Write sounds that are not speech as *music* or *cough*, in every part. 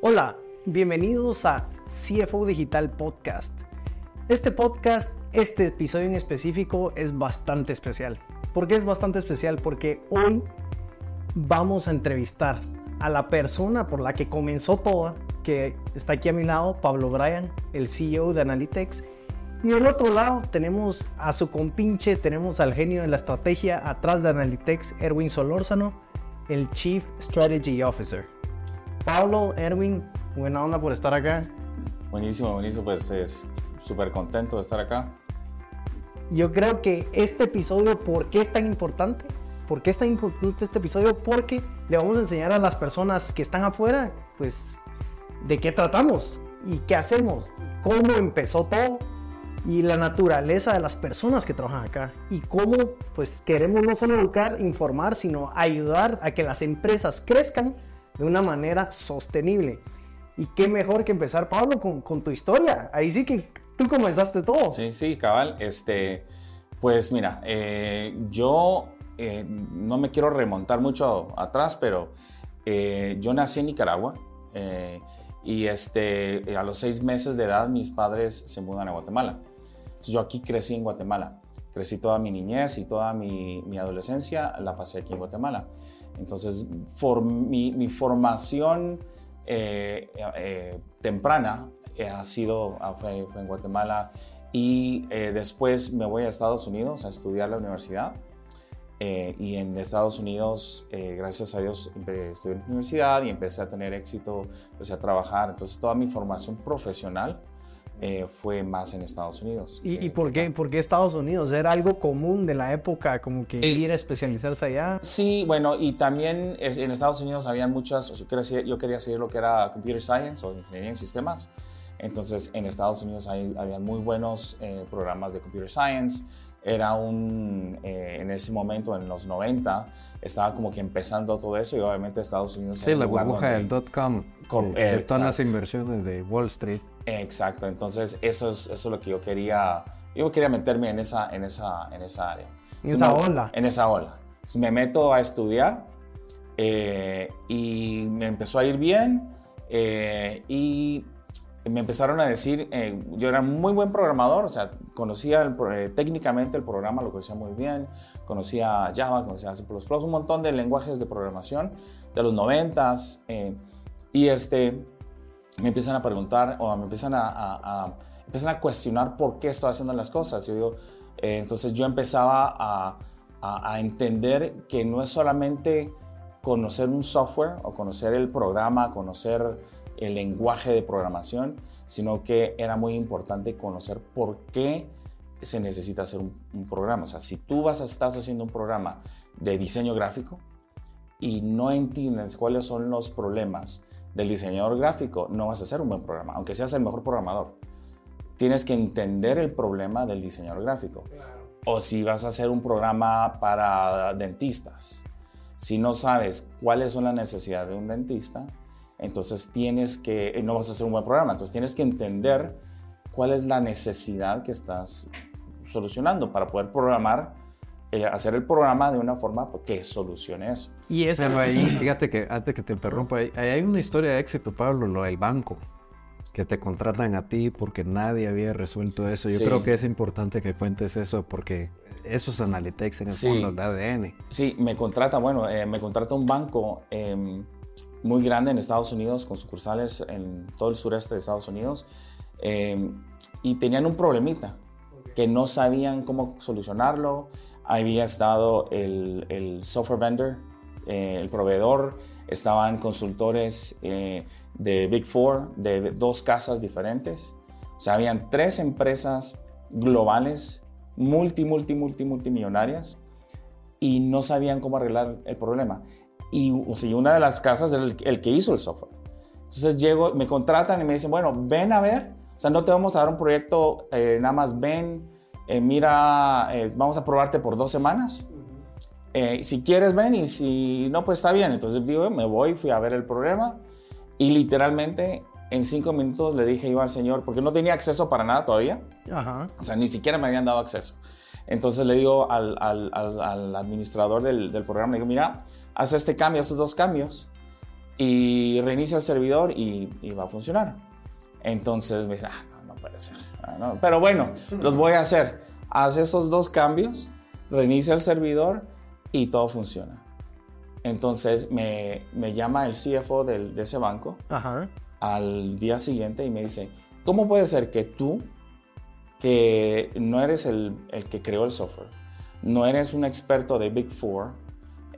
Hola, bienvenidos a CFO Digital Podcast. Este podcast, este episodio en específico es bastante especial. ¿Por qué es bastante especial? Porque hoy vamos a entrevistar a la persona por la que comenzó todo, que está aquí a mi lado, Pablo Bryan, el CEO de Analytics. Y al otro lado tenemos a su compinche, tenemos al genio de la estrategia atrás de Analytics, Erwin Solórzano, el Chief Strategy Officer. Pablo, Erwin, buena onda por estar acá. Buenísimo, buenísimo, pues es súper contento de estar acá. Yo creo que este episodio, ¿por qué es tan importante? ¿Por qué es tan importante este episodio? Porque le vamos a enseñar a las personas que están afuera, pues, de qué tratamos y qué hacemos, cómo empezó todo y la naturaleza de las personas que trabajan acá y cómo, pues, queremos no solo educar, informar, sino ayudar a que las empresas crezcan de una manera sostenible. Y qué mejor que empezar, Pablo, con, tu historia. Ahí sí que tú comenzaste todo. Sí, sí, cabal. Este, pues mira, eh, yo eh, no me quiero remontar mucho atrás, pero eh, yo nací en Nicaragua y este, a los seis meses de edad mis padres se mudan a Guatemala. Yo aquí crecí en Guatemala. Crecí toda mi niñez y toda mi, mi adolescencia la pasé aquí en Guatemala. Entonces, mi, mi, formación temprana ha sido fue, fue en Guatemala y después me voy a Estados Unidos a estudiar la universidad eh, y en Estados Unidos, eh, gracias a Dios, estudié en la universidad y empecé a tener éxito, empecé a trabajar. Entonces, toda mi formación profesional eh, fue más en Estados Unidos. ¿Y, por, qué, por qué Estados Unidos? ¿Era algo común de la época, como que ir a especializarse allá? Sí, bueno, y también en Estados Unidos habían muchas, yo quería, yo quería seguir lo que era Computer Science o Ingeniería en Sistemas. Entonces, en Estados Unidos hay, había muy buenos programas de Computer Science era un, eh, en ese momento, en los 90, estaba como que empezando todo eso y obviamente Estados Unidos... Sí, la burbuja del dot-com, de todas las inversiones de Wall Street. Exacto, entonces eso es, eso es lo que yo quería, yo quería meterme en esa, en esa, en esa área. En esa ola. En esa ola. me meto a estudiar eh, y me empezó a ir bien eh, y me empezaron a decir, eh, yo era muy buen programador, o sea, conocía eh, técnicamente el programa, lo conocía muy bien, conocía Java, conocía C++, un montón de lenguajes de programación de los noventas, y este, me empiezan a preguntar o me empiezan a, empiezan a cuestionar por qué estoy haciendo las cosas. Yo digo, entonces yo empezaba a, a entender que no es solamente conocer un software o conocer el programa, conocer el lenguaje de programación, sino que era muy importante conocer por qué se necesita hacer un, programa. O sea, si tú vas a, estás haciendo un programa de diseño gráfico y no entiendes cuáles son los problemas del diseñador gráfico, no vas a hacer un buen programa, aunque seas el mejor programador. Tienes que entender el problema del diseñador gráfico. O si vas a hacer un programa para dentistas, si no sabes cuáles son las necesidades de un dentista, entonces tienes que, eh, no vas a hacer un buen programa, entonces tienes que entender cuál es la necesidad que estás solucionando para poder programar, eh, hacer el programa de una forma que solucione eso. Y eso... Pero ahí, *clears throat* fíjate que antes que te interrumpa, ahí, hay una historia de éxito, Pablo, lo del banco, que te contratan a ti porque nadie había resuelto eso. Yo creo que es importante que cuentes eso porque eso es Analytics en el fondo de ADN. Sí, me contrata, bueno, eh, me contrata un banco em, muy grande en Estados Unidos, con sucursales en todo el sureste de Estados Unidos, eh, y tenían un problemita, que no sabían cómo solucionarlo. Había estado el, el software vendor, eh, el proveedor, estaban consultores eh, de Big Four, de dos casas diferentes. O sea, habían tres empresas globales, multi, multi, multi, multimillonarias, y no sabían cómo arreglar el problema. Y o sea, una de las casas era el, que hizo el software. Entonces llego, me contratan y me dicen, bueno, ven a ver, o sea, no te vamos a dar un proyecto, eh, nada más ven, eh, mira, eh, vamos a probarte por dos semanas. si quieres, ven y si no, pues está bien. Entonces digo, me voy, fui a ver el problema y literalmente en cinco minutos le dije yo al señor, porque no tenía acceso para nada todavía. Ajá. O sea, ni siquiera me habían dado acceso. Entonces le digo al, al, al, administrador del, del, programa, le digo, mira, haz este cambio, estos dos cambios, y reinicia el servidor y, va a funcionar. Entonces me dice, ah, puede ser. Ah, Pero bueno, los voy a hacer. Haz esos dos cambios, reinicia el servidor y todo funciona. Entonces me, me llama el CFO del, de ese banco al día siguiente y me dice, ¿cómo puede ser que tú, que no eres el, el que creó el software, no eres un experto de Big Four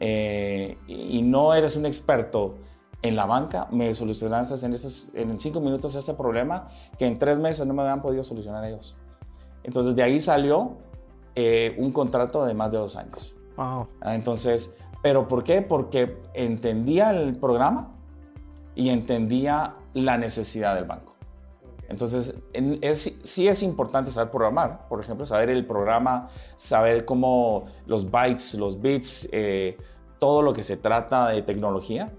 eh, y no eres un experto en la banca, me solucionaste en, en cinco minutos este problema que en tres meses no me habían podido solucionar ellos? Entonces de ahí salió eh, un contrato de más de dos años. Wow. Ah, entonces, ¿Pero por qué? Porque entendía el programa y entendía la necesidad del banco. Entonces, es, sí es importante saber programar, por ejemplo, saber el programa, saber cómo los bytes, los bits, eh, todo lo que se trata de tecnología,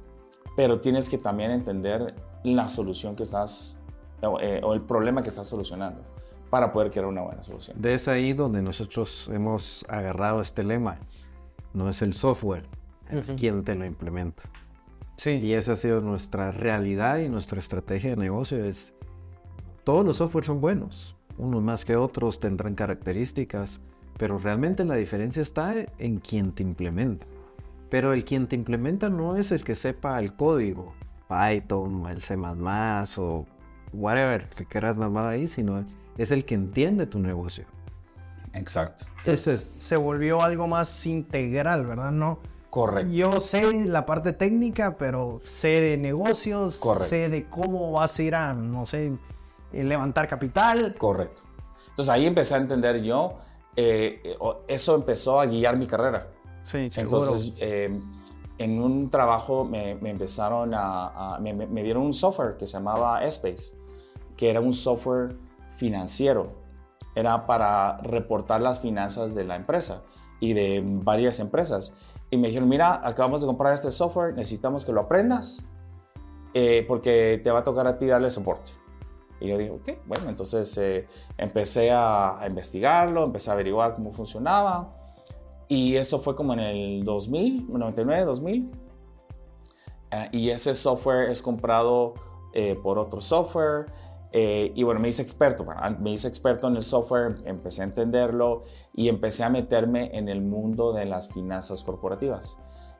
pero tienes que también entender la solución que estás, eh, o el problema que estás solucionando para poder crear una buena solución. De es ahí donde nosotros hemos agarrado este lema. No es el software, es quien te lo implementa. Sí. Y esa ha sido nuestra realidad y nuestra estrategia de negocio. Es, todos los softwares son buenos, unos más que otros tendrán características, pero realmente la diferencia está en quien te implementa. Pero el quien te implementa no es el que sepa el código, Python, el C++ o whatever que quieras llamar ahí, sino es el que entiende tu negocio. Exacto. Entonces se volvió algo más integral, ¿verdad? No, Correcto. Yo sé la parte técnica, pero sé de negocios, sé de cómo vas a ir a, no sé, eh, levantar capital. Correcto. Entonces ahí empecé a entender yo, eh, eh, eso empezó a guiar mi carrera. Sí. Entonces, en un trabajo me, empezaron a, me, me, dieron un software que se llamaba Space, que era un software financiero. Era para reportar las finanzas de la empresa y de varias empresas. Y me dijeron, mira, acabamos de comprar este software, necesitamos que lo aprendas eh, porque te va a tocar a ti darle soporte. Y yo dije, ok, bueno, entonces eh, empecé a, investigarlo, empecé a averiguar cómo funcionaba. Y eso fue como en el 2000, 99, 2000. y ese software es comprado eh, por otro software. Eh, y bueno, me hice experto, me hice experto en el software, empecé a entenderlo y empecé a meterme en el mundo de las finanzas corporativas,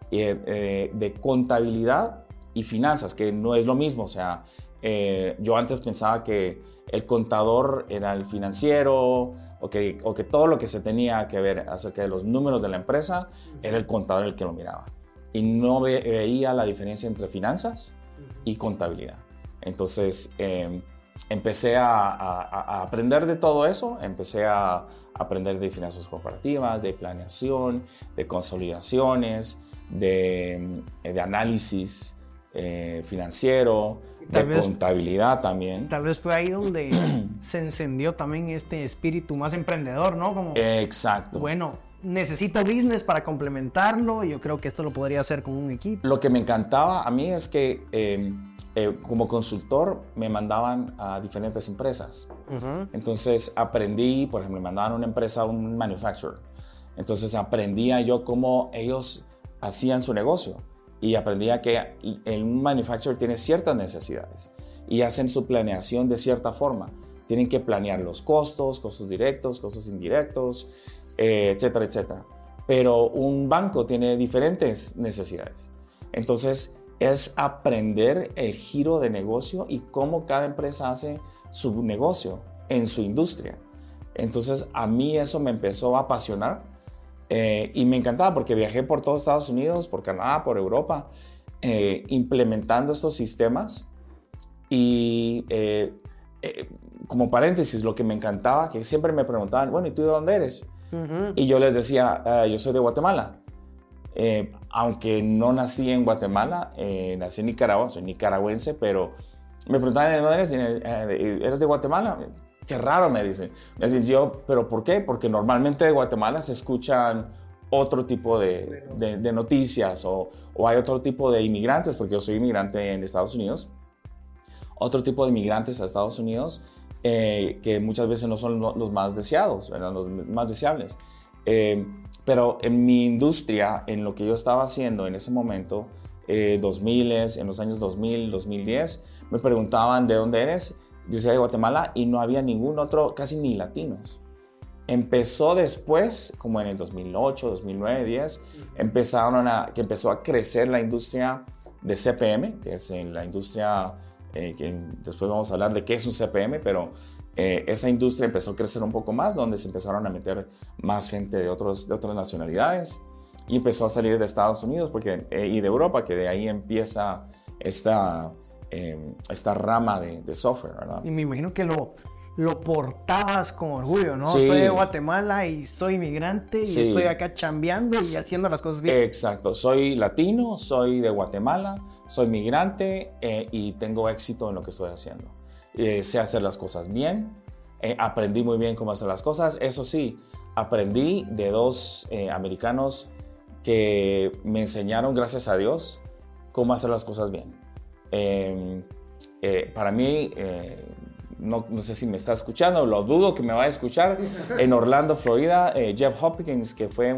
eh, de contabilidad y finanzas, que no es lo mismo. O sea, eh, yo antes pensaba que el contador era el financiero o que, o que todo lo que se tenía que ver acerca de los números de la empresa era el contador el que lo miraba. Y no veía la diferencia entre finanzas y contabilidad. Entonces, empecé a, aprender de todo eso, empecé a aprender de finanzas corporativas, de planeación, de consolidaciones, de, de análisis eh, financiero, de contabilidad también. Tal vez fue ahí donde *clears throat* se encendió también este espíritu más emprendedor, ¿no? Como, Exacto. Bueno, necesito business para complementarlo, yo creo que esto lo podría hacer con un equipo. Lo que me encantaba a mí es que... Eh, eh, como consultor me mandaban a diferentes empresas. Entonces aprendí, por ejemplo, me mandaban a una empresa, a un manufacturer. Entonces aprendía yo cómo ellos hacían su negocio y aprendía que un manufacturer tiene ciertas necesidades y hacen su planeación de cierta forma. Tienen que planear los costos, costos directos, costos indirectos, eh, etcétera, etcétera. Pero un banco tiene diferentes necesidades. Entonces, es aprender el giro de negocio y cómo cada empresa hace su negocio en su industria. Entonces a mí eso me empezó a apasionar eh, y me encantaba porque viajé por todos Estados Unidos, por Canadá, por Europa, eh, implementando estos sistemas y eh, como paréntesis, lo que me encantaba, que siempre me preguntaban, bueno, ¿y tú de dónde eres? Y yo les decía, ah, yo soy de Guatemala. Eh, aunque no nací en Guatemala, eh, nací en Nicaragua, soy nicaragüense, pero me preguntaban, ¿de dónde eres? Eh, ¿Eres de Guatemala? Qué raro, me dicen. Me dicen, yo, ¿pero por qué? Porque normalmente de Guatemala se escuchan otro tipo de, noticias o, o, hay otro tipo de inmigrantes, porque yo soy inmigrante en Estados Unidos, otro tipo de inmigrantes a Estados Unidos eh, que muchas veces no son los más deseados, los más deseables. Eh, pero en mi industria, en lo que yo estaba haciendo en ese momento, 2000, en los años 2000, 2010, me preguntaban de dónde eres. Yo decía de Guatemala y no había ningún otro, casi ni latinos. Empezó después, como en el 2008, 2009, 10, empezaron a, que empezó a crecer la industria de CPM, que es en la industria, eh, que después vamos a hablar de qué es un CPM, pero eh, esa industria empezó a crecer un poco más, donde se empezaron a meter más gente de, otros, de otras nacionalidades y empezó a salir de Estados Unidos porque, eh, y de Europa, que de ahí empieza esta, em, esta rama de, de, software, ¿verdad? Y me imagino que lo, lo portabas con orgullo, ¿no? Soy de Guatemala y soy inmigrante y estoy acá chambeando y haciendo las cosas bien. Exacto, soy latino, soy de Guatemala, soy migrante eh, y tengo éxito en lo que estoy haciendo. Eh, sé hacer las cosas bien, aprendí muy bien cómo hacer las cosas, eso sí, aprendí de dos americanos que me enseñaron, gracias a Dios, cómo hacer las cosas bien. Em, eh, para mí, eh, no, no, sé si me está escuchando, lo dudo que me vaya a escuchar, *laughs* en Orlando, Florida, eh, Jeff Hopkins, que fue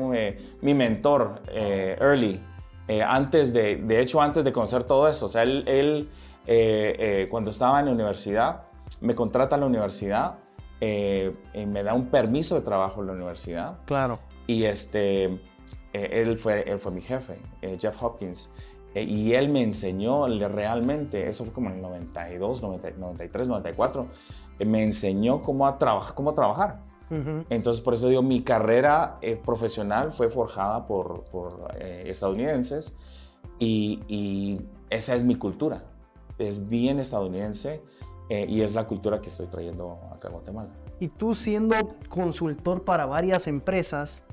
mi mentor early, antes de, de hecho, antes de conocer todo eso. O sea, él, él cuando estaba en la universidad, me contrata a la universidad, me da un permiso de trabajo en la universidad. Claro. Y este eh, él, fue, él fue mi jefe, eh, Jeff Hopkins, eh, y él me enseñó realmente, eso fue como en el 92, 93, 94, me enseñó cómo, a cómo trabajar. Entonces, por eso digo, mi carrera profesional fue forjada por, por estadounidenses y, y, esa es mi cultura. Es bien estadounidense y es la cultura que estoy trayendo acá a Guatemala. Y tú siendo consultor para varias empresas,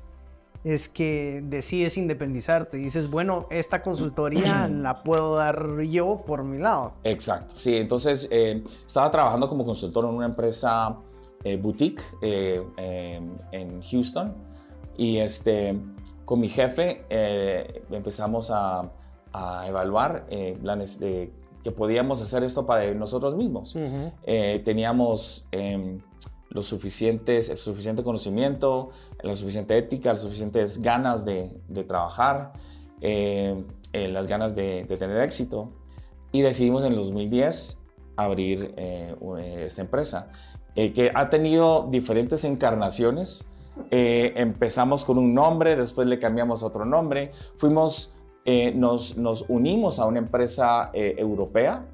es que decides independizarte. Dices, bueno, esta consultoría *clears throat* la puedo dar yo por mi lado. Exacto, sí. Entonces, eh, estaba trabajando como consultor en una empresa eh, boutique eh, en Houston y este, con mi jefe empezamos a, evaluar planes de que podíamos hacer esto para nosotros mismos. teníamos em, lo suficientes, el suficiente conocimiento, la suficiente ética, las suficientes ganas de, trabajar, eh, eh, las ganas de, tener éxito. Y decidimos en el 2010 abrir eh, esta empresa, que ha tenido diferentes encarnaciones. empezamos con un nombre, después le cambiamos otro nombre, fuimos, nos, nos unimos a una empresa europea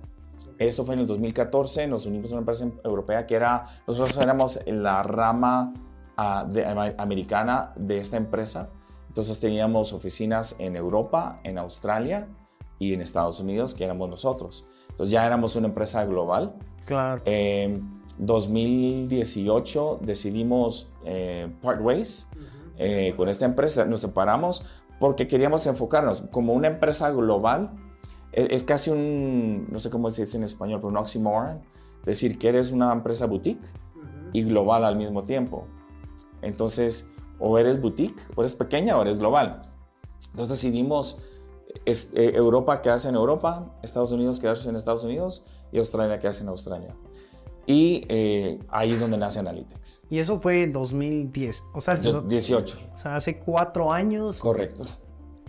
eso fue en el 2014, nos unimos a una empresa europea que era, nosotros éramos la rama ah, americana de esta empresa. Entonces teníamos oficinas en Europa, en Australia y en Estados Unidos, que éramos nosotros. Entonces ya éramos una empresa global. Claro. En 2018 decidimos eh, part ways eh, con esta empresa. Nos separamos porque queríamos enfocarnos como una empresa global es, casi un, no sé cómo se dice en español, pero un oxymoron, decir que eres una empresa boutique y global al mismo tiempo. Entonces, o eres boutique, o eres pequeña, o eres global. Entonces decidimos es, eh, Europa quedarse en Europa, Estados Unidos quedarse en Estados Unidos y Australia quedarse en Australia. Y eh, ahí es donde nace Analytics. Y eso fue en 2010, o sea, 18. O sea, hace cuatro años. Correcto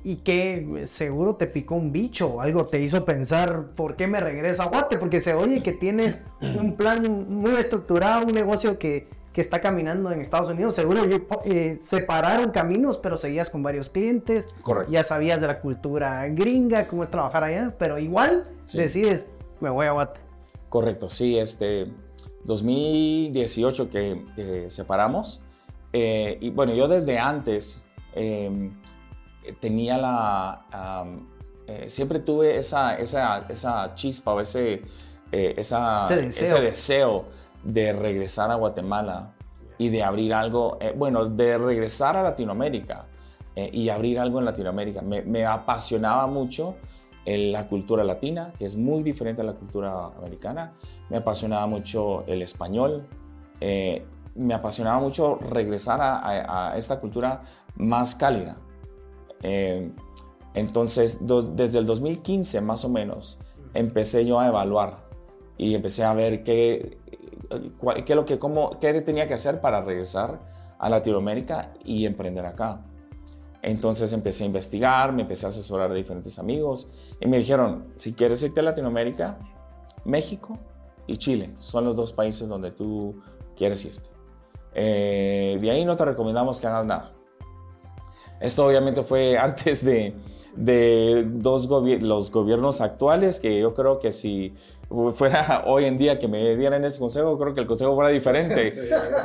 y que seguro te picó un bicho o algo te hizo pensar por qué me regreso a Guate, porque se oye que tienes *clears throat* un plan muy estructurado, un negocio que, que está caminando en Estados Unidos, seguro eh, separaron caminos, pero seguías con varios clientes, Correcto. ya sabías de la cultura gringa, cómo es trabajar allá, pero igual decides, me voy a Guate. Correcto, sí, este 2018 que, separamos, eh, y bueno, yo desde antes... Em, tenía la... Eh, siempre tuve esa, esa, esa, chispa o ese, eh, esa, ese, deseo. de regresar a Guatemala y de abrir algo, eh, bueno, de regresar a Latinoamérica y abrir algo en Latinoamérica. Me, me apasionaba mucho la cultura latina, que es muy diferente a la cultura americana. Me apasionaba mucho el español. me apasionaba mucho regresar a, a esta cultura más cálida. Eh, entonces, desde el 2015 más o menos, empecé yo a evaluar y empecé a ver qué, qué, lo que, cómo, qué tenía que hacer para regresar a Latinoamérica y emprender acá. Entonces empecé a investigar, me empecé a asesorar de diferentes amigos y me dijeron, si quieres irte a Latinoamérica, México y Chile son los dos países donde tú quieres irte. Eh, de ahí no te recomendamos que hagas nada. Esto obviamente fue *laughs* antes de, de dos los gobiernos actuales, que yo creo que si fuera *laughs* hoy en día que me dieran ese consejo, creo que el consejo fuera diferente.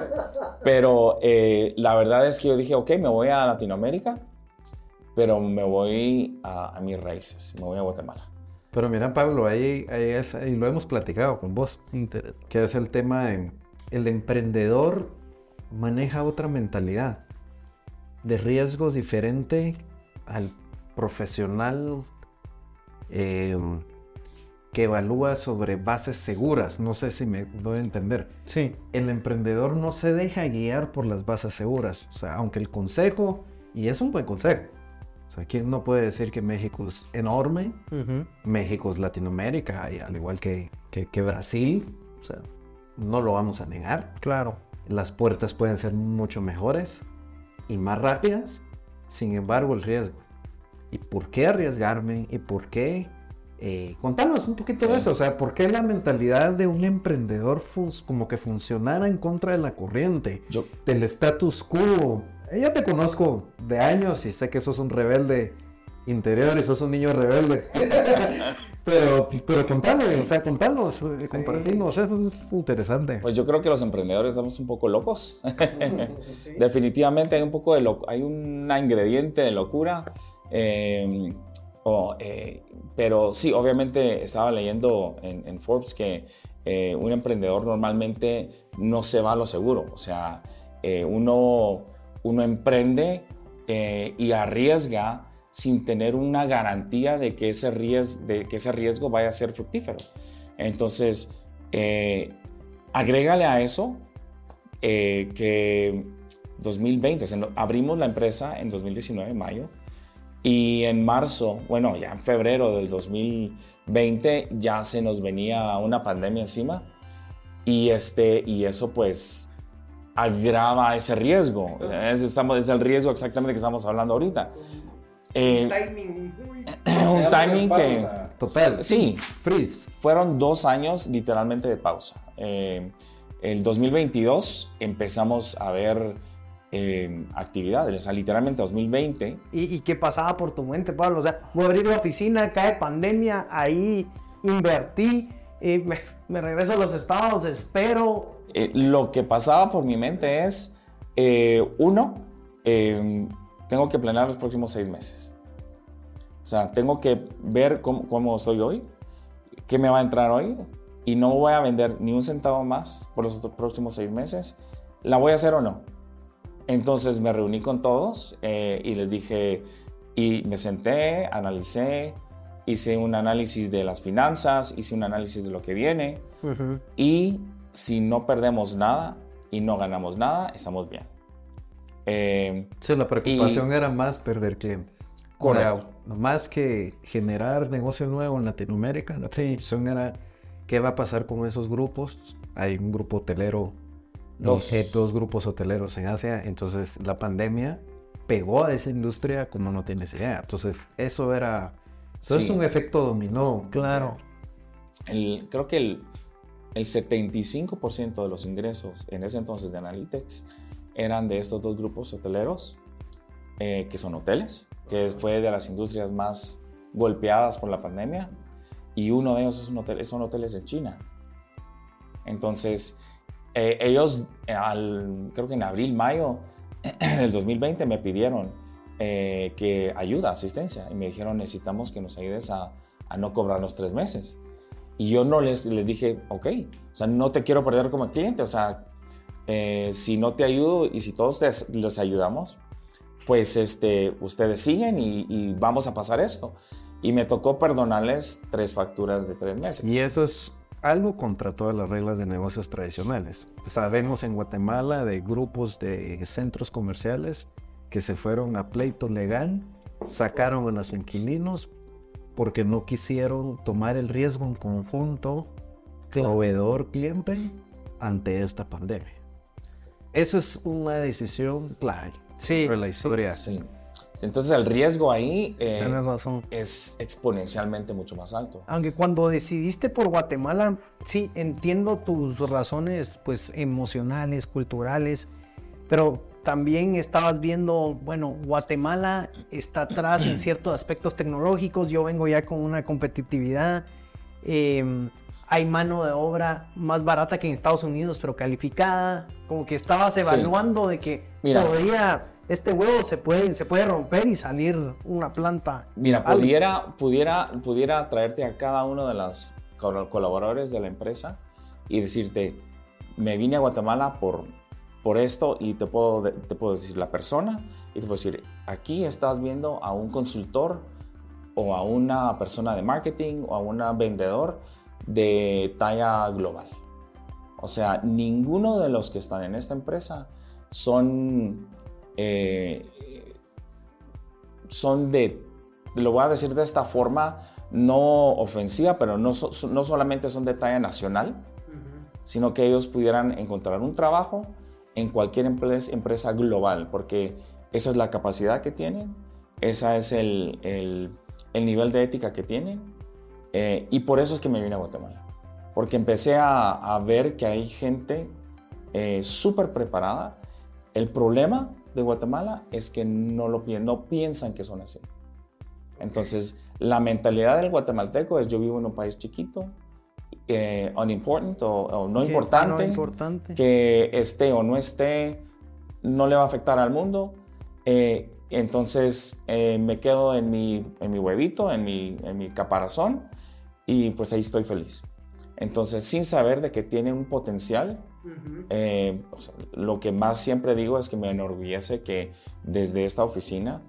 *laughs* Pero eh, la verdad es que yo dije, ok, me voy a Latinoamérica, pero me voy a, mis raíces, me voy a Guatemala. Pero mira, Pablo, ahí, ahí, lo hemos platicado con vos, que es el tema de el emprendedor maneja otra mentalidad de riesgo diferente al profesional em, que evalúa sobre bases seguras. No sé si me doy a entender. Sí. El emprendedor no se deja guiar por las bases seguras. O sea, aunque el consejo, y es un buen consejo. O sea, ¿quién no puede decir que México es enorme? México es Latinoamérica, y al igual que, que, que Brasil. O sea, no lo vamos a negar. Claro. Las puertas pueden ser mucho mejores y más rápidas. Sin embargo, el riesgo ¿Y por qué arriesgarme? ¿Y por qué? Eh, contanos un poquito de eso, o sea, ¿por qué la mentalidad de un emprendedor como que funcionara en contra de la corriente, Yo... del status quo? Eh, yo te conozco de años y sé que sos un rebelde interior y sos un niño rebelde. *laughs* pero, pero contanos, o sea, contanos, eh, compartimos, eso es interesante. Pues yo creo que los emprendedores estamos un poco locos. *laughs* *laughs* Definitivamente hay un poco de lo... hay un ingrediente de locura Em, eh, pero sí, obviamente estaba leyendo en, Forbes que eh, un emprendedor normalmente no se va a lo seguro. O sea, eh, uno, uno emprende y arriesga sin tener una garantía de que ese, riesgo, de que ese riesgo vaya a ser fructífero. Entonces, agrégale a eso que 2020, abrimos la empresa en 2019, mayo, y en marzo, bueno, ya en febrero del 2020 ya se nos venía una pandemia encima y, este, y eso pues agrava ese riesgo. Es, estamos, es el riesgo exactamente que estamos hablando ahorita. Eh, un timing, *clears throat* un timing que... Total. Sí. Freeze. Fueron dos años literalmente de pausa. Eh, el 2022 empezamos a ver eh, actividades, o sea, literalmente 2020. ¿Y, qué pasaba por tu mente, Pablo? O sea, voy a abrir una oficina, cae pandemia, ahí invertí, eh, me, regreso a los estados, espero. Eh, lo que pasaba por mi mente es, eh, uno, tengo que planear los próximos seis meses. O sea, tengo que ver cómo, cómo estoy hoy, qué me va a entrar hoy, y no voy a vender ni un centavo más por los próximos seis meses. ¿La voy a hacer o no? Entonces me reuní con todos eh, y les dije, y me senté, analicé, hice un análisis de las finanzas, hice un análisis de lo que viene y si no perdemos nada y no ganamos nada, estamos bien. Eh, sí, la preocupación era más perder clientes. Correcto. más que generar negocio nuevo en Latinoamérica, la preocupación era qué va a pasar con esos grupos. Hay un grupo hotelero dos. dos grupos hoteleros en Asia. Entonces la pandemia pegó a esa industria como no tienes idea. Entonces eso era... Eso es un efecto dominó. Claro. El, creo que el, el 75% de los ingresos en ese entonces de Analytics eran de estos dos grupos hoteleros, eh, que son hoteles, que fue de las industrias más golpeadas por la pandemia, y uno de ellos es un hotel, son hoteles en China. Entonces, eh, ellos, al, creo que en abril, mayo *clears throat* del 2020, me pidieron eh, que ayuda, asistencia, y me dijeron, necesitamos que nos ayudes a, a, no cobrar los tres meses. Y yo no les, les dije, ok, o sea, no te quiero perder como cliente, o sea, si no te ayudo y si todos les ayudamos, pues este, ustedes siguen y, y, vamos a pasar esto. Y me tocó perdonarles tres facturas de tres meses. Y eso es algo contra todas las reglas de negocios tradicionales. Sabemos en Guatemala de grupos de centros comerciales que se fueron a pleito legal, sacaron a sus inquilinos porque no quisieron tomar el riesgo en conjunto, proveedor, cliente, ante esta pandemia. Esa es una decisión clave Sí, sobre la historia. Sí. Entonces el riesgo ahí eh, razón. es exponencialmente mucho más alto. Aunque cuando decidiste por Guatemala, sí, entiendo tus razones pues emocionales, culturales, pero también estabas viendo, bueno, Guatemala está atrás en *clears throat* ciertos aspectos tecnológicos, yo vengo ya con una competitividad, eh, hay mano de obra más barata que en Estados Unidos, pero calificada, como que estabas Sí. evaluando de que Mira. podría, este huevo se puede, se puede romper y salir una planta. Mira, pudiera, pudiera, pudiera traerte a cada uno de los col- colaboradores de la empresa y decirte, me vine a Guatemala por, por esto y te puedo, te puedo decir la persona y te puedo decir, aquí estás viendo a un consultor o a una persona de marketing o a un vendedor de talla global. O sea, ninguno de los que están en esta empresa son, eh, son de, lo voy a decir de esta forma, no ofensiva, pero no, so- no solamente son de talla nacional, sino que ellos pudieran encontrar un trabajo en cualquier empresa, empresa global, porque esa es la capacidad que tienen, ese es el, el- el nivel de ética que tienen, eh, y por eso es que me vine a Guatemala, porque empecé a, a ver que hay gente eh, súper preparada. El problema de Guatemala es que no, lo, no piensan que son así. Entonces, la mentalidad del guatemalteco es yo vivo en un país chiquito, eh, unimportant o, o no importante, no importante. que esté o no esté, no le va a afectar al mundo. Eh, entonces eh, me quedo en mi, en mi huevito, en mi, en mi caparazón y pues ahí estoy feliz. Entonces, sin saber de que tiene un potencial, eh, o sea, lo que más siempre digo es que me enorgullece que desde esta oficina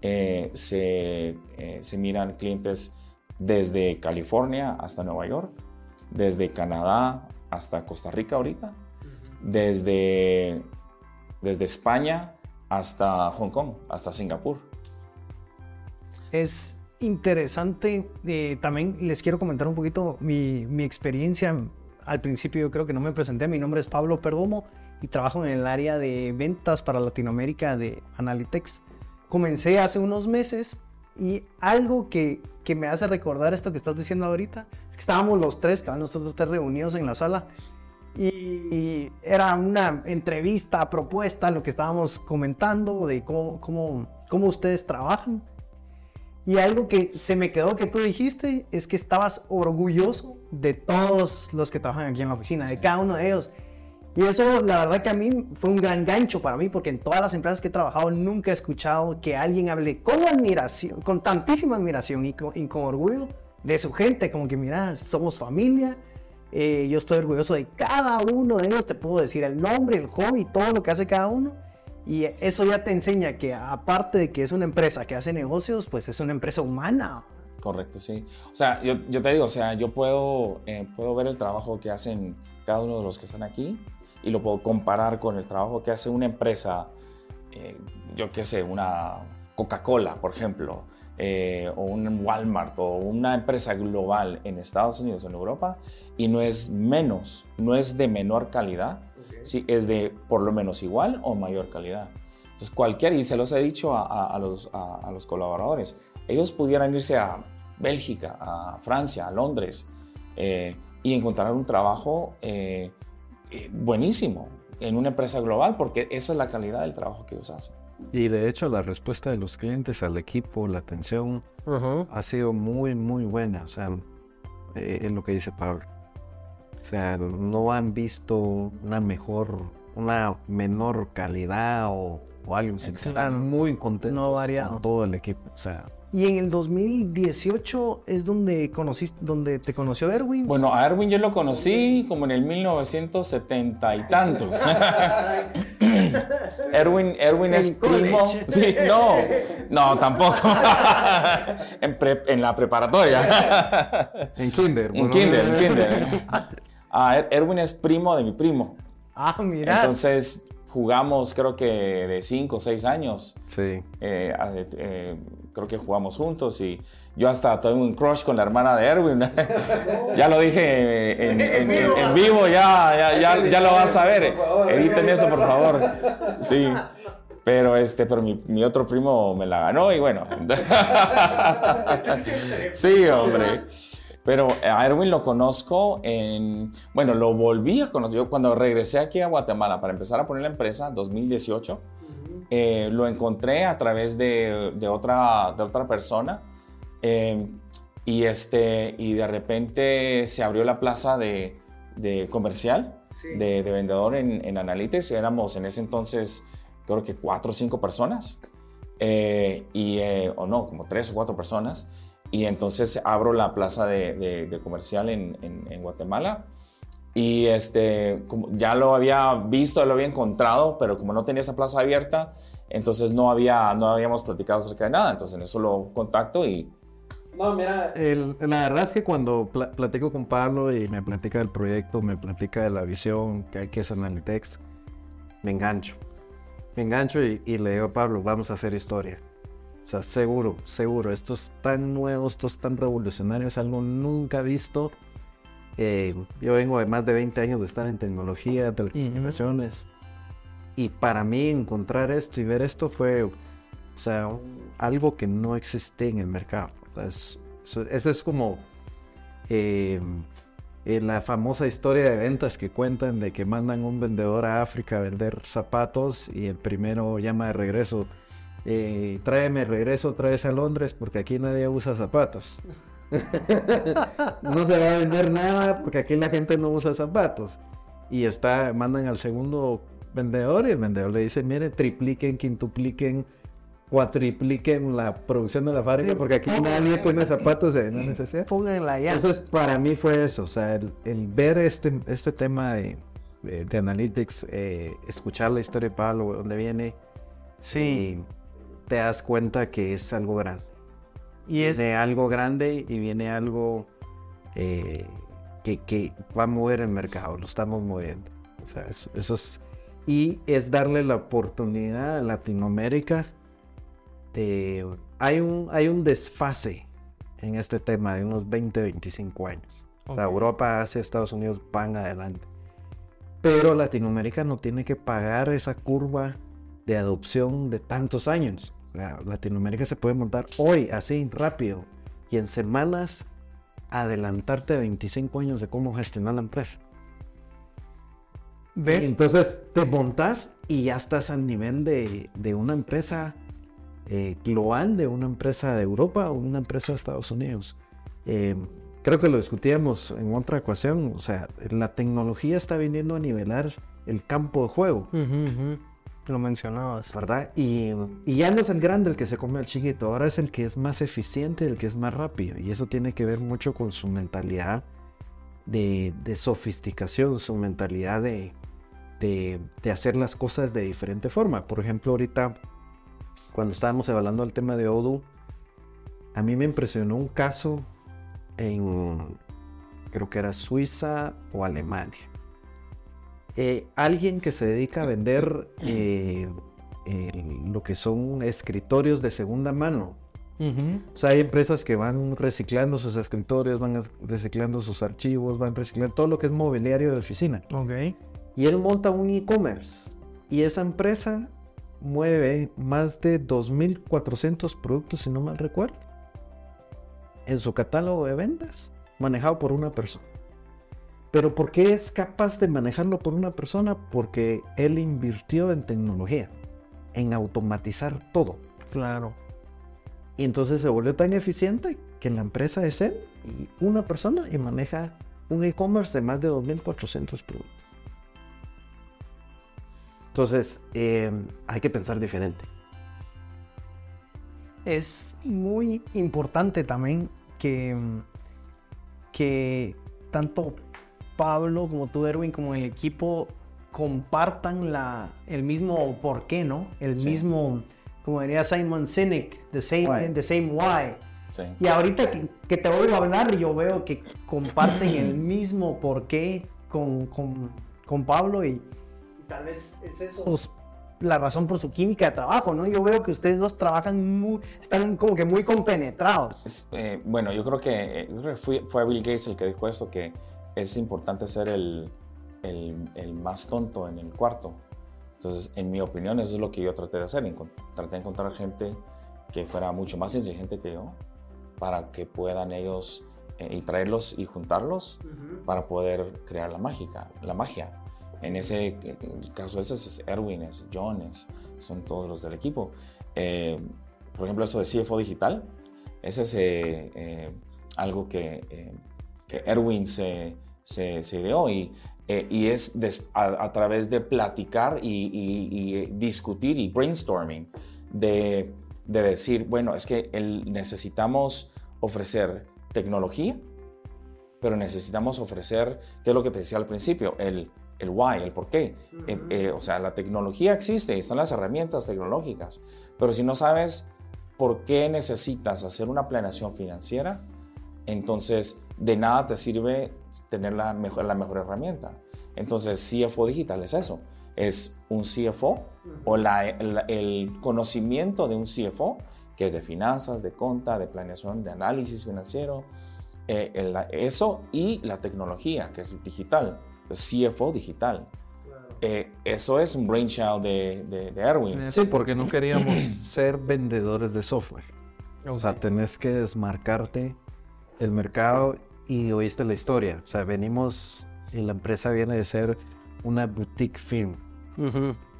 eh, se, eh, se miran clientes desde California hasta Nueva York, desde Canadá hasta Costa Rica ahorita, desde, desde España hasta Hong Kong, hasta Singapur. Es interesante. eh, también les quiero comentar un poquito mi, mi experiencia. Al principio yo creo que no me presenté. Mi nombre es Pablo Perdomo y trabajo en el área de ventas para Latinoamérica de Analytics. Comencé hace unos meses y algo que, que me hace recordar esto que estás diciendo ahorita es que estábamos los tres, que nosotros tres reunidos en la sala y, era una entrevista, propuesta, lo que estábamos comentando de cómo, cómo, cómo ustedes trabajan. Y algo que se me quedó que tú dijiste es que estabas orgulloso de todos los que trabajan aquí en la oficina, de cada uno de ellos. Y eso, la verdad que a mí fue un gran gancho para mí, porque en todas las empresas que he trabajado nunca he escuchado que alguien hable con admiración, con tantísima admiración y con, y con orgullo de su gente, como que mira, somos familia, eh, yo estoy orgulloso de cada uno de ellos, te puedo decir el nombre, el hobby, todo lo que hace cada uno. Y eso ya te enseña que aparte de que es una empresa que hace negocios, pues es una empresa humana. Correcto, sí. O sea, yo, yo te digo, o sea, yo puedo, eh, puedo ver el trabajo que hacen cada uno de los que están aquí y lo puedo comparar con el trabajo que hace una empresa, eh, yo qué sé, una Coca-Cola, por ejemplo, eh, o un Walmart o una empresa global en Estados Unidos o en Europa y no es menos, no es de menor calidad, sí, es de por lo menos igual o mayor calidad. Entonces cualquier, y se los he dicho a, a- a los, a- a los colaboradores, ellos pudieran irse a Bélgica, a Francia, a Londres eh, y encontrar un trabajo eh, eh, buenísimo en una empresa global porque esa es la calidad del trabajo que ellos hacen. Y de hecho la respuesta de los clientes al equipo, la atención, ha sido muy, muy buena. O sea, eh, es lo que dice Pablo. O sea, no han visto una mejor, una menor calidad o, o algo. Están muy contentos No con todo el equipo. O sea, Y en el 2018 es donde, conociste, donde te conoció Erwin. Bueno, a Erwin yo lo conocí como en el 1970 y tantos. *laughs* Erwin, Erwin es primo. Sí, no, no, tampoco. *laughs* en, pre- en la preparatoria. *laughs* en Kinder. en kinder, en kinder. Ah, Er- Erwin es primo de mi primo. ah, mira. Entonces, jugamos creo que de 5 o 6 años. Sí. Eh, eh, creo que jugamos juntos y yo hasta tuve un crush con la hermana de Erwin. *laughs* ya lo dije en, vivo, ya, ya, ya, lo vas a ver. Editen eso, por favor. Sí. *laughs* Pero, este, pero mi, mi, otro primo me la ganó y bueno. *laughs* sí, hombre. Pero a Erwin lo conozco en, bueno, lo volví a conocer. Yo cuando regresé aquí a Guatemala para empezar a poner la empresa, 2018, eh, lo encontré a través de, de, otra, de otra persona. Eh, y, este, y de repente se abrió la plaza de, de comercial, de, de, vendedor en, en Analytics. Éramos en ese entonces, creo que cuatro o cinco personas. Eh, y, o no, como tres o cuatro personas. Y entonces abro la plaza de, comercial en, Guatemala. Y este, como ya lo había visto, lo había encontrado, pero como no tenía esa plaza abierta, entonces no, había, no habíamos platicado acerca de nada. Entonces en eso lo contacto y... No, mira, la verdad es que cuando platico con Pablo y me platica del proyecto, me platica de la visión que hay que hacer en Analytics, me engancho. Me engancho y, y le digo a Pablo, vamos a hacer historia. O sea, seguro, seguro. Esto es tan nuevo, esto es tan revolucionario, es algo nunca visto. Eh, yo vengo de más de 20 años de estar en tecnología, telecomunicaciones. Y para mí encontrar esto y ver esto fue, o sea, algo que no existe en el mercado. Esa es, como eh, eh, la famosa historia de ventas que cuentan de que mandan un vendedor a África a vender zapatos y el primero llama de regreso eh, tráeme regreso otra vez a Londres porque aquí nadie usa zapatos. no se va a vender nada porque aquí la gente no usa zapatos. Y está, mandan al segundo vendedor y el vendedor le dice, mire, tripliquen, quintupliquen, cuatripliquen la producción de la fábrica porque aquí nadie pone zapatos de no necesidad. Pónganla ya. Entonces, para mí fue eso, o sea, el, ver este, este tema de, de, analytics, eh, escuchar la historia de Pablo, donde viene. Sí te das cuenta que es algo grande. Y es de algo grande y viene algo eh, que, va a mover el mercado, lo estamos moviendo. O sea, eso, es, y es darle la oportunidad a Latinoamérica de... Hay un, hay un desfase en este tema de unos 20, 25 años. O sea, Europa, Asia, Estados Unidos van adelante. Pero Latinoamérica no tiene que pagar esa curva de adopción de tantos años. Latinoamérica se puede montar hoy, así, rápido, y en semanas adelantarte 25 años de cómo gestionar la empresa. Entonces te montas y ya estás al nivel de, una empresa eh, global, de una empresa de Europa o una empresa de Estados Unidos. Eh, creo que lo discutíamos en otra ocasión, o sea, la tecnología está viniendo a nivelar el campo de juego lo mencionabas. ¿Verdad? Y, ya no es el grande el que se come al chiquito, ahora es el que es más eficiente, el que es más rápido. Y eso tiene que ver mucho con su mentalidad de, sofisticación, su mentalidad de, de, hacer las cosas de diferente forma. Por ejemplo, ahorita, cuando estábamos hablando del tema de Odoo, a mí me impresionó un caso en, creo que era Suiza o Alemania eh, alguien que se dedica a vender eh, lo que son escritorios de segunda mano. O sea, hay empresas que van reciclando sus escritorios, van reciclando sus archivos, van reciclando todo lo que es mobiliario de oficina. Okay. Y él monta un e-commerce. Y esa empresa mueve más de 2.400 productos, si no mal recuerdo, en su catálogo de ventas, manejado por una persona. Pero ¿por qué es capaz de manejarlo por una persona? Porque él invirtió en tecnología, en automatizar todo. Claro. Y entonces se volvió tan eficiente que la empresa es él y una persona y maneja un e-commerce de más de 2.400 productos. Entonces, eh, hay que pensar diferente. Es muy importante también que, que tanto Pablo, como tú, Erwin, como el equipo compartan la, el mismo por qué, ¿no? El mismo, como diría Simon Sinek, the same, why. The same why. Y ahorita que, te oigo hablar, yo veo que comparten el *clears throat* mismo por qué con, con, con Pablo y tal vez es eso. la razón por su química de trabajo, ¿no? Yo veo que ustedes dos trabajan muy, están como que muy compenetrados. Eh, bueno, yo creo que, eh, fue, fue, Bill Gates el que dijo eso, que es importante ser el, el, el, más tonto en el cuarto. Entonces, en mi opinión, eso es lo que yo traté de hacer. Traté de encontrar gente que fuera mucho más inteligente que yo para que puedan ellos eh, y traerlos y juntarlos para poder crear la mágica, la magia. En ese caso, ese es Erwin, es John, son todos los del equipo. Eh, por ejemplo, esto de CFO digital, ese es eh, algo que, que, Erwin se, se, se ideó y, y es a, través de platicar y, y, discutir y brainstorming de, de decir, bueno, es que el, necesitamos ofrecer tecnología, pero necesitamos ofrecer, ¿qué es lo que te decía al principio? El, el why, el por qué. Eh, eh, o sea, la tecnología existe, están las herramientas tecnológicas, pero si no sabes por qué necesitas hacer una planeación financiera, entonces de nada te sirve tener la mejor, la mejor herramienta. Entonces, CFO digital es eso, es un CFO o la, el conocimiento de un CFO que es de finanzas, de conta, de planeación, de análisis financiero, eh, eso y la tecnología, que es digital, CFO digital. Eh, eso es un brainchild de, de, Erwin. Sí, porque no queríamos ser vendedores de software. O sea, tenés que desmarcarte el mercado y oíste la historia. O sea, venimos y la empresa viene de ser una boutique firm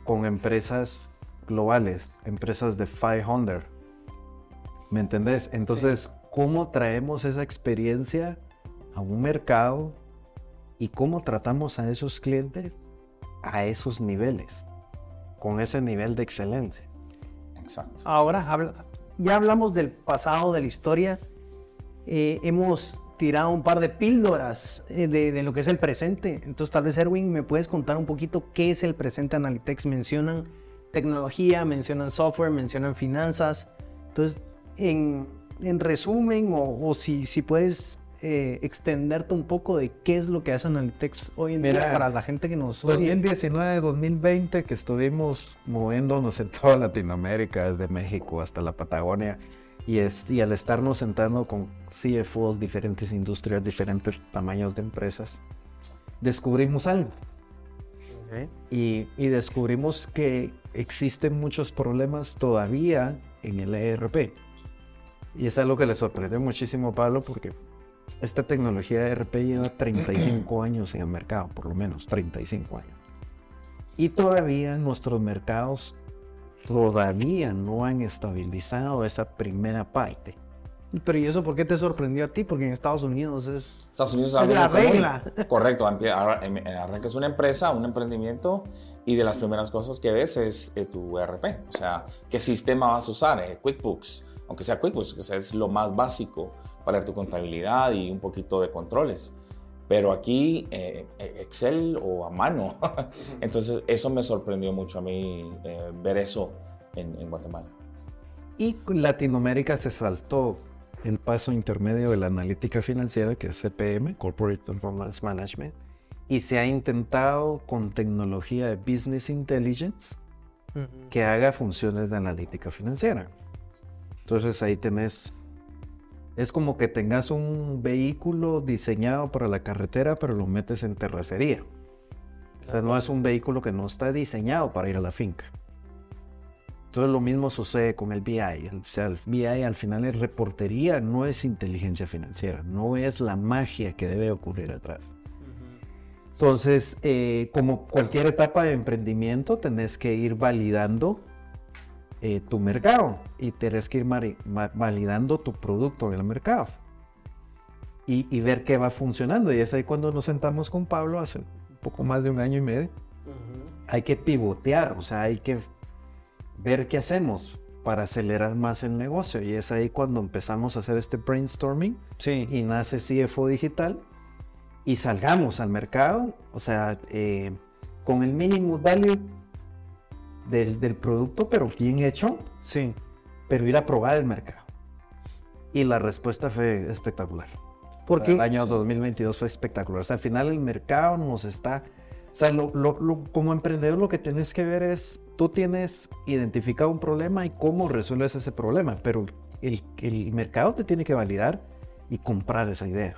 con empresas globales, empresas de 500 ¿Me entendés? Entonces, ¿cómo traemos esa experiencia a un mercado y cómo tratamos a esos clientes a esos niveles, con ese nivel de excelencia? Exacto. Ahora, ya hablamos del pasado, de la historia. Eh, hemos tirado un par de píldoras eh, de, de, lo que es el presente. Entonces, tal vez, Erwin, ¿me puedes contar un poquito qué es el presente Analytics? Mencionan tecnología, mencionan software, mencionan finanzas. Entonces, en, resumen o, si, si puedes eh, extenderte un poco de qué es lo que hace Analytics hoy en día para la gente que nos oye. 2019, 2020 que estuvimos moviéndonos en toda Latinoamérica, desde México hasta la Patagonia, y, es, y al estarnos sentando con CFOs, diferentes industrias, diferentes tamaños de empresas, descubrimos algo. Y, y descubrimos que existen muchos problemas todavía en el ERP. Y es algo que le sorprendió muchísimo a Pablo porque esta tecnología de RP lleva 35 *clears throat* años en el mercado, por lo menos 35 años. Y todavía nuestros mercados todavía no han estabilizado esa primera parte. Pero ¿y eso por qué te sorprendió a ti? Porque en Estados Unidos es, Estados Unidos es la regla. Correcto, em, arrancas una empresa, un emprendimiento y de las primeras cosas que ves es eh, tu ERP. O sea, ¿qué sistema vas a usar? Eh, QuickBooks aunque sea QuickBooks, que es lo más básico para tu contabilidad y un poquito de controles. Pero aquí eh, Excel o a mano. *laughs* Entonces eso me sorprendió mucho a mí eh, ver eso en, Guatemala. Y Latinoamérica se saltó el paso intermedio de la analítica financiera, que es CPM, Corporate Performance Management, y se ha intentado con tecnología de Business Intelligence que haga funciones de analítica financiera. Entonces ahí tenés, es como que tengas un vehículo diseñado para la carretera, pero lo metes en terracería. O sea, no es un vehículo que no está diseñado para ir a la finca. Entonces lo mismo sucede con el BI. O sea, el BI al final es reportería, no es inteligencia financiera, no es la magia que debe ocurrir atrás. Entonces, eh, como cualquier etapa de emprendimiento, tenés que ir validando eh, tu mercado y tienes que ir validando tu producto en el mercado y, ver qué va funcionando. Y es ahí cuando nos sentamos con Pablo hace un poco más de un año y medio. Hay que pivotear, o sea, hay que ver qué hacemos para acelerar más el negocio. Y es ahí cuando empezamos a hacer este brainstorming sí. y nace CFO Digital y salgamos al mercado, o sea, eh, con el mínimo value del, producto, pero bien hecho. Sí. Pero ir a probar el mercado. Y la respuesta fue espectacular. Porque el año 2022 fue espectacular. O sea, al final el mercado nos está sea, lo- lo- lo- como emprendedor lo que tienes que ver es, tú tienes identificado un problema y cómo resuelves ese problema, pero el, el mercado te tiene que validar y comprar esa idea.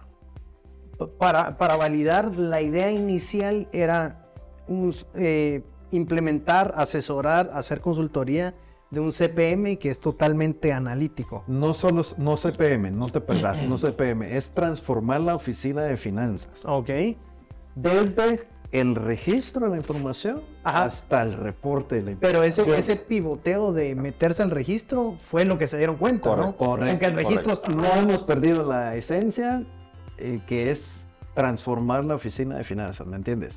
Para, para validar, la idea inicial era un, eh, implementar, asesorar, hacer consultoría de un CPM que es totalmente analítico. No solo, no CPM, no te perdas, no CPM, es transformar la oficina de finanzas. Ok. Desde el registro de la información Ajá. hasta el reporte de la Pero ese, información. ese pivoteo de meterse al registro fue lo que se dieron cuenta, ¿no? Correcto, Aunque el registro No hemos perdido la esencia, eh, que es transformar la oficina de finanzas, ¿me entiendes?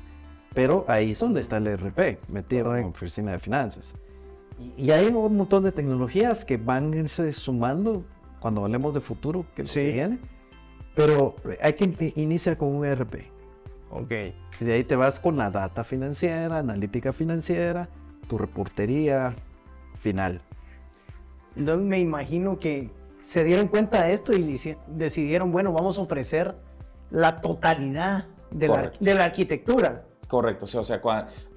Pero ahí es donde está el ERP, metido en oficina de finanzas. Y, y hay un montón de tecnologías que van a irse sumando cuando hablemos de futuro, que, Sí. viene. Pero hay que in- iniciar con un ERP. Ok. Y de ahí te vas con la data financiera, analítica financiera, tu reportería final. Entonces me imagino que se dieron cuenta de esto y decidieron, bueno, vamos a ofrecer la totalidad de, la, de la arquitectura. Correcto, sí, o sea,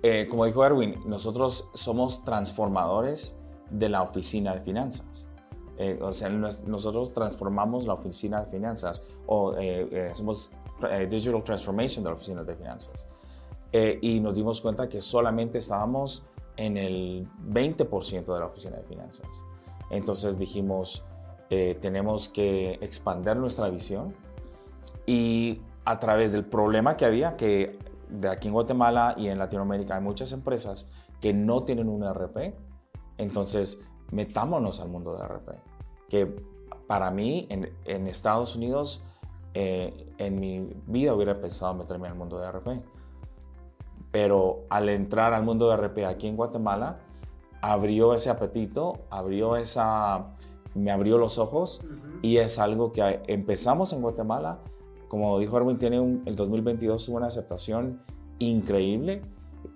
eh, como dijo Erwin, nosotros somos transformadores de la oficina de finanzas. Eh, o sea, nos- nosotros transformamos la oficina de finanzas o eh, hacemos digital transformation de la oficina de finanzas. Y nos dimos cuenta que solamente estábamos en el 20% de la oficina de finanzas. Entonces dijimos, tenemos que expandir nuestra visión y a través del problema que había, que de aquí en Guatemala y en Latinoamérica hay muchas empresas que no tienen un ERP, entonces metámonos al mundo de ERP. Que para mí en, en Estados Unidos, eh, en mi vida hubiera pensado meterme al mundo de ERP. Pero al entrar al mundo de ERP aquí en Guatemala, abrió ese apetito, abrió esa, me abrió los ojos y es algo que empezamos en Guatemala. Como dijo Erwin, tiene un, el 2022 tuvo una aceptación increíble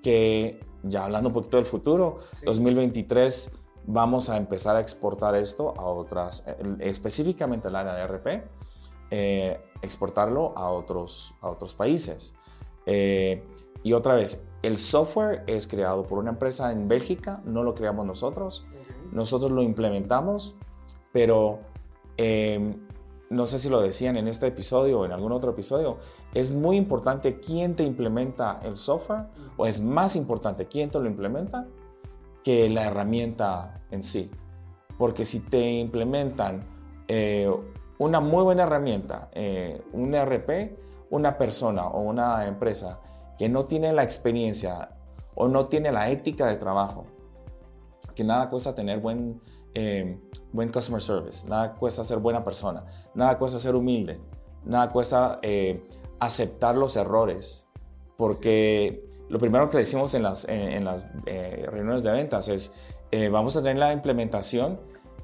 que ya hablando un poquito del futuro, 2023 vamos a empezar a exportar esto a otras, eh, específicamente el área de RP, eh, exportarlo a otros, a otros países. Eh, y otra vez, el software es creado por una empresa en Bélgica, no lo creamos nosotros, nosotros lo implementamos, pero eh, no sé si lo decían en este episodio o en algún otro episodio, es muy importante quién te implementa el software, o es más importante quién te lo implementa que la herramienta en sí. Porque si te implementan eh, una muy buena herramienta, eh, un ERP, una persona o una empresa que no tiene la experiencia o no tiene la ética de trabajo, que nada cuesta tener buen, eh, buen customer service, nada cuesta ser buena persona, nada cuesta ser humilde, nada cuesta eh, aceptar los errores, porque lo primero que decimos en las, en, en las eh, reuniones de ventas es, eh, vamos a tener la implementación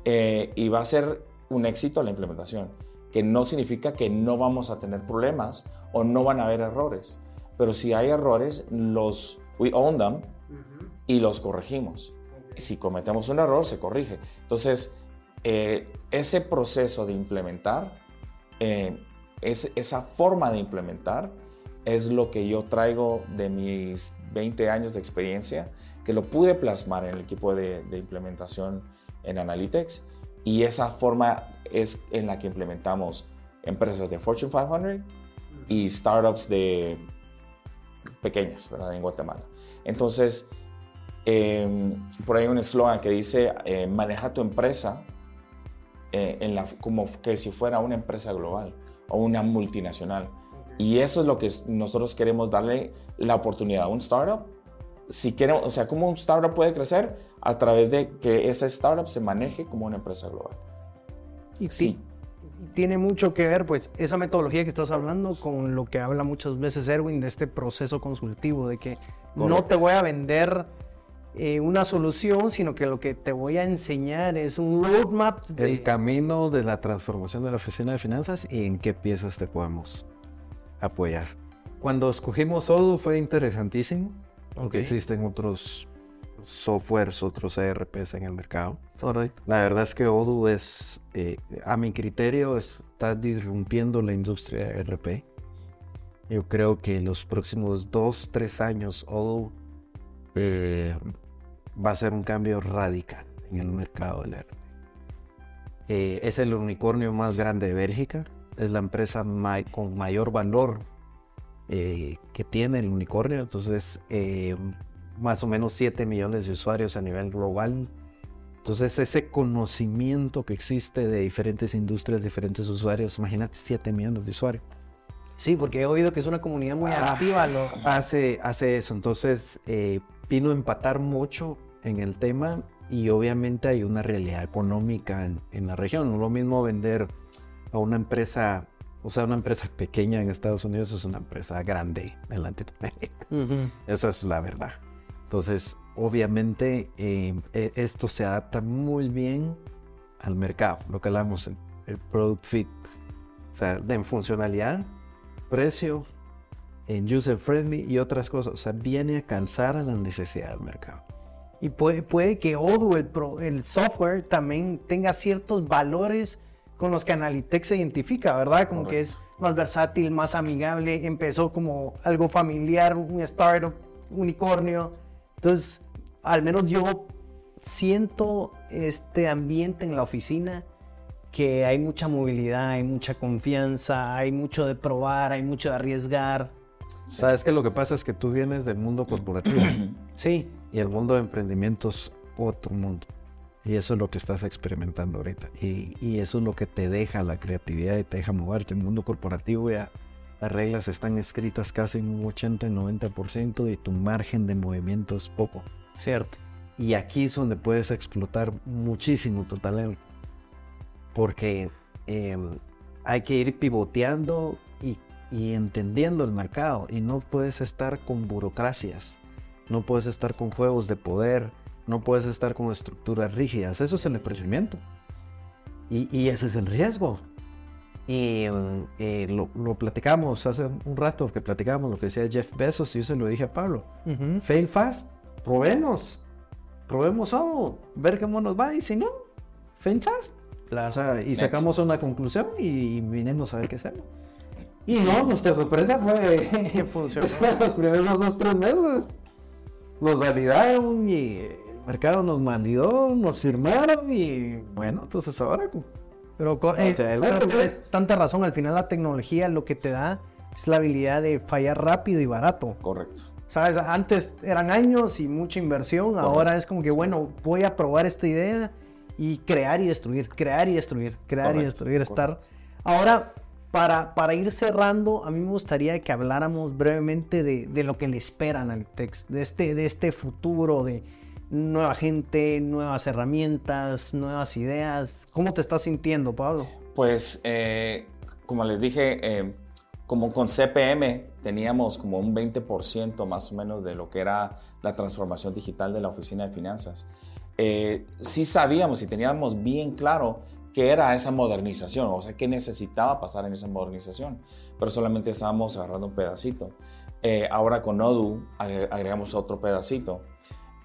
eh, y va a ser un éxito la implementación, que no significa que no vamos a tener problemas o no van a haber errores, pero si hay errores, los, we own them y los corregimos. Si cometemos un error, se corrige. Entonces, eh, ese proceso de implementar, eh, es, esa forma de implementar, es lo que yo traigo de mis 20 años de experiencia, que lo pude plasmar en el equipo de, implementación en Analytics. Y esa forma es en la que implementamos empresas de Fortune 500 y startups de pequeñas, ¿verdad? En Guatemala. Entonces, eh, por ahí hay un eslogan que dice, eh, maneja tu empresa eh, en la, como que si fuera una empresa global o una multinacional. Y eso es lo que nosotros queremos darle la oportunidad a un startup. Si queremos, o sea, cómo un startup puede crecer a través de que esa startup se maneje como una empresa global. Y Sí. ti- tiene mucho que ver, pues, esa metodología que estás hablando con lo que habla muchas veces Erwin de este proceso consultivo, de que no Correcto. te voy a vender eh, una solución, sino que lo que te voy a enseñar es un roadmap de... El camino de la transformación de la oficina de finanzas y en qué piezas te podemos apoyar. Cuando escogimos Odoo fue interesantísimo, porque Ok. existen otros softwares, otros ERPs en el mercado. Correcto. La verdad es que Odoo es, eh, a mi criterio, está disrumpiendo la industria de ERP. Yo creo que los próximos dos, tres años, Odoo eh, va a ser un cambio radical en el mercado del ERP. Eh, es el unicornio más grande de Bélgica, es la empresa con mayor valor eh, que tiene el unicornio, entonces más o menos 7 millones de usuarios a nivel global. Entonces ese conocimiento que existe de diferentes industrias, diferentes usuarios, imagínate 7 millones de usuarios. Sí, porque he oído que es una comunidad muy ah, activa. Lo... Hace, hace eso, entonces eh, vino a empatar mucho en el tema y obviamente hay una realidad económica en, la región. No es lo mismo vender a una empresa, o sea, una empresa *laughs* pequeña en Estados Unidos es una empresa grande en Latinoamérica. *laughs* Esa es la verdad. Entonces, obviamente eh, e, esto se adapta muy bien al mercado, lo que hablamos, el, el product fit. O sea, en funcionalidad precio, en user friendly y otras cosas. O sea, viene a cansar a la necesidad del mercado. Y puede, puede que Odoo, el, el software, también tenga ciertos valores con los que Analytics se identifica, ¿verdad? Como que es más versátil, más amigable. Empezó como algo familiar, un startup, unicornio. Entonces, al menos yo siento este ambiente en la oficina que hay mucha movilidad, hay mucha confianza, hay mucho de probar, hay mucho de arriesgar. Sabes que lo que pasa es que tú vienes del mundo corporativo. sí. Y el mundo de emprendimiento es otro mundo. Y eso es lo que estás experimentando ahorita. Y, eso es lo que te deja la creatividad y te deja moverte. En el mundo corporativo ya las reglas están escritas casi en un 80-90% y tu margen de movimiento es poco. Cierto. Y aquí es donde puedes explotar muchísimo tu talento porque em, hay que ir pivoteando y, entendiendo el mercado y no puedes estar con burocracias, no puedes estar con juegos de poder, no puedes estar con estructuras rígidas, eso es el emprendimiento y, ese es el riesgo. Y em, eh, lo, platicamos hace un rato que platicamos lo que decía Jeff Bezos y yo se lo dije a Pablo. Fail fast, probemos, probemos algo, ver cómo nos va y si no, fail fast y sacamos una conclusión y vinimos a ver qué hacemos. Y no, nuestra sorpresa fue *laughs* que funcionó *laughs* los primeros dos, tres meses. Nos validaron y el mercado nos mandó, nos firmaron y bueno, entonces ahora... Pero es, tanta razón, al final la tecnología lo que te da es la habilidad de fallar rápido y barato. Correcto. ¿Sabes? Antes eran años y mucha inversión, ahora es como que, bueno, voy a probar esta idea y crear y destruir, crear y destruir, crear y destruir, estar. Ahora, para, para ir cerrando, a mí me gustaría que habláramos brevemente de, de lo que le esperan al text, de este, de este futuro, de nueva gente, nuevas herramientas, nuevas ideas. ¿Cómo te estás sintiendo, Pablo? Pues, eh, como les dije, eh, como con CPM teníamos como un 20% más o menos de lo que era la transformación digital de la oficina de finanzas. Eh, sí sabíamos y teníamos bien claro qué era esa modernización, o sea, qué necesitaba pasar en esa modernización, pero solamente estábamos agarrando un pedacito. Eh, ahora con Odoo agregamos otro pedacito.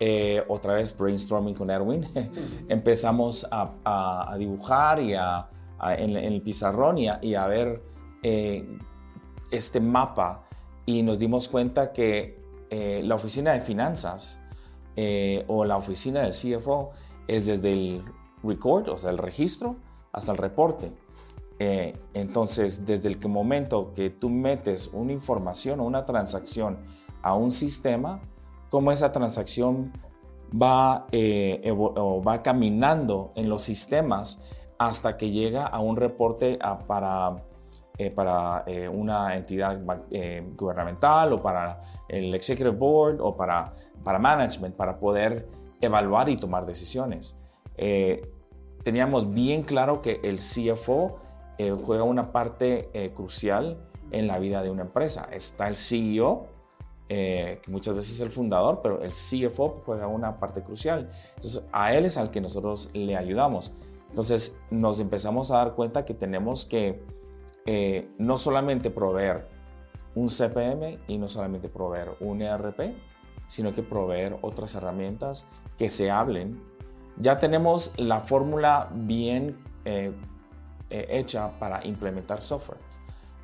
Eh, otra vez brainstorming con Erwin. *laughs* Empezamos a, dibujar y a, en, el pizarrón y a, ver este mapa y nos dimos cuenta que la oficina de finanzas eh, o la oficina del CFO es desde el record, o sea, el registro, hasta el reporte. Eh, entonces, desde el momento que tú metes una información o una transacción a un sistema, cómo esa transacción va, eh, va caminando en los sistemas hasta que llega a un reporte para, para una entidad gubernamental o para el Executive Board o para para management, para poder evaluar y tomar decisiones. Eh, teníamos bien claro que el CFO eh, juega una parte eh, crucial en la vida de una empresa. Está el CEO, que muchas veces es el fundador, pero el CFO juega una parte crucial. Entonces, a él es al que nosotros le ayudamos. Entonces, nos empezamos a dar cuenta que tenemos que no solamente proveer un CPM y no solamente proveer un ERP, sino que proveer otras herramientas que se hablen. Ya tenemos la fórmula bien eh, eh, hecha para implementar software.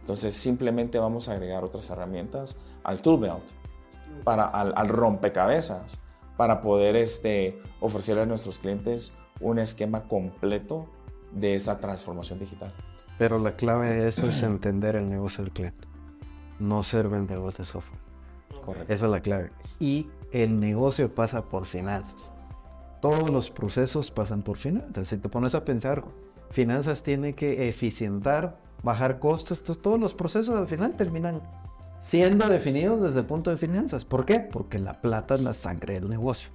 Entonces simplemente vamos a agregar otras herramientas al tool belt, para, al, al rompecabezas, para poder este, ofrecerle a nuestros clientes un esquema completo de esa transformación digital. Pero la clave de eso es entender el negocio del cliente, no ser vendedores de software. Correcto. Esa es la clave. Y el negocio pasa por finanzas. Todos los procesos pasan por finanzas. Si te pones a pensar, finanzas tiene que eficientar, bajar costos. Entonces, todos los procesos al final terminan siendo definidos desde el punto de finanzas. ¿Por qué? Porque la plata es la sangre del negocio.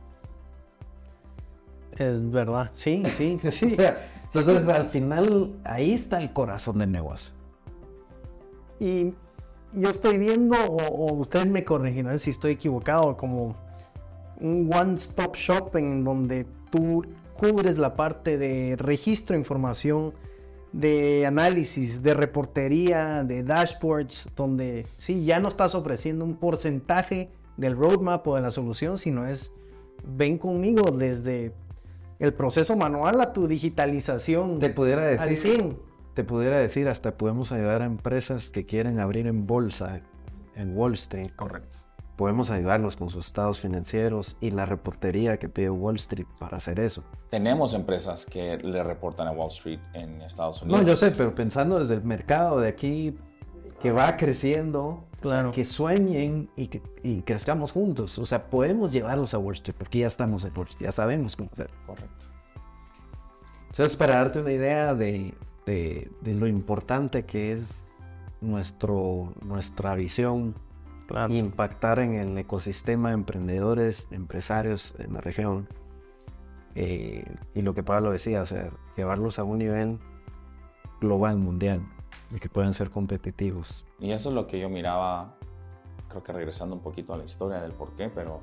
Es verdad, sí, sí, *laughs* sí. O sea, entonces al final ahí está el corazón del negocio. Y yo estoy viendo, o, o ustedes me corregirán si estoy equivocado, como un one-stop shop en donde tú cubres la parte de registro de información, de análisis, de reportería, de dashboards, donde sí, ya no estás ofreciendo un porcentaje del roadmap o de la solución, sino es, ven conmigo desde el proceso manual a tu digitalización. Te pudiera decir, 100. te pudiera decir, hasta podemos ayudar a empresas que quieren abrir en bolsa en Wall Street. Correcto. Podemos ayudarlos con sus estados financieros y la reportería que pide Wall Street para hacer eso. Tenemos empresas que le reportan a Wall Street en Estados Unidos. No, yo sé, pero pensando desde el mercado de aquí que va creciendo, Claro. que sueñen y que y crezcamos juntos. O sea, podemos llevarlos a Wall Street porque ya estamos en Wall Street, ya sabemos cómo hacerlo. Correcto. Entonces, para darte una idea de, de- de lo importante que es nuestro, nuestra visión, Claro. impactar en el ecosistema de emprendedores, empresarios en la región, eh, y lo que Pablo decía, o sea, llevarlos a un nivel global, mundial, y que puedan ser competitivos. Y eso es lo que yo miraba, creo que regresando un poquito a la historia del por qué, pero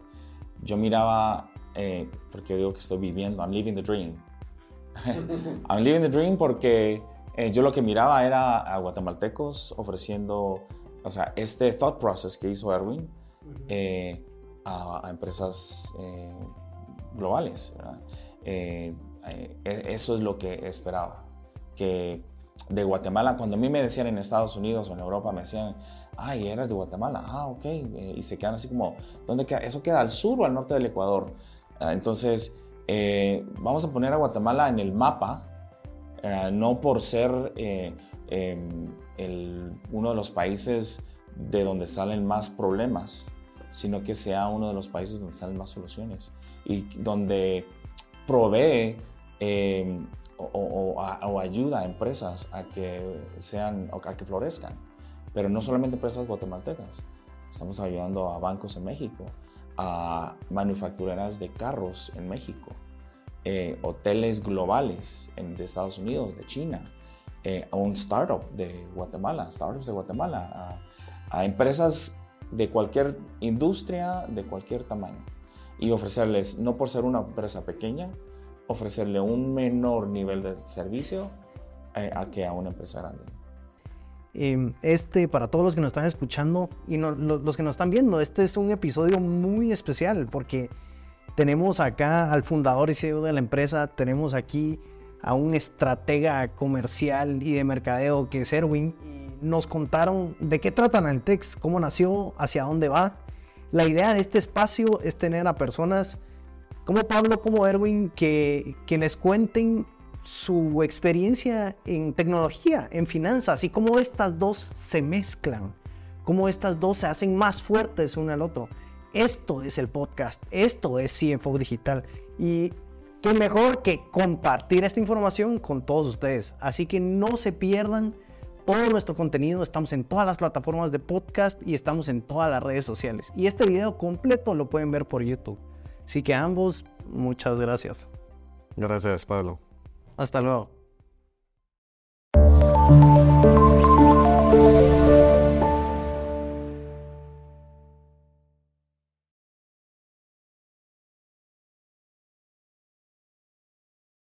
yo miraba, eh, porque yo digo que estoy viviendo, I'm living the dream. *laughs* I'm living the dream porque eh, yo lo que miraba era a guatemaltecos ofreciendo, o sea, este thought process que hizo Erwin eh, a, a empresas eh, globales. Eh, eh, e- eso es lo que esperaba. Que de Guatemala, cuando a mí me decían en Estados Unidos o en Europa, me decían, ay, eres de Guatemala, ah, ok, y se quedan así como, ¿dónde queda? Eso queda al sur o al norte del Ecuador. Ah, entonces, vamos a poner a Guatemala en el mapa, no por ser eh, el- uno de los países de donde salen más problemas, sino que sea uno de los países donde salen más soluciones y donde provee eh, o, o- o ayuda a empresas a que sean a que florezcan. Pero no solamente empresas guatemaltecas. Estamos ayudando a bancos en México, a manufactureras de carros en México, eh, hoteles globales en- de Estados Unidos, de China, eh, a un startup de Guatemala, startups de Guatemala, a, a empresas de cualquier industria, de cualquier tamaño. Y ofrecerles, no por ser una empresa pequeña, ofrecerle un menor nivel de servicio eh, a que a una empresa grande. Eh, este, para todos los que nos están escuchando y no- lo- los que nos están viendo, este es un episodio muy especial porque tenemos acá al fundador y CEO de la empresa, tenemos aquí a un estratega comercial y de mercadeo que es Erwin. Nos contaron de qué trata Analtex, cómo nació, hacia dónde va. La idea de este espacio es tener a personas como Pablo, como Erwin, que, que les cuenten su experiencia en tecnología, en finanzas, y cómo estas dos se mezclan, cómo estas dos se hacen más fuertes una al otro. Esto es el podcast, esto es CFO Digital, y qué mejor que compartir esta información con todos ustedes. Así que no se pierdan todo nuestro contenido, estamos en todas las plataformas de podcast y estamos en todas las redes sociales. Y este video completo lo pueden ver por YouTube. Así que a ambos, muchas gracias. Gracias, Pablo. Hasta luego.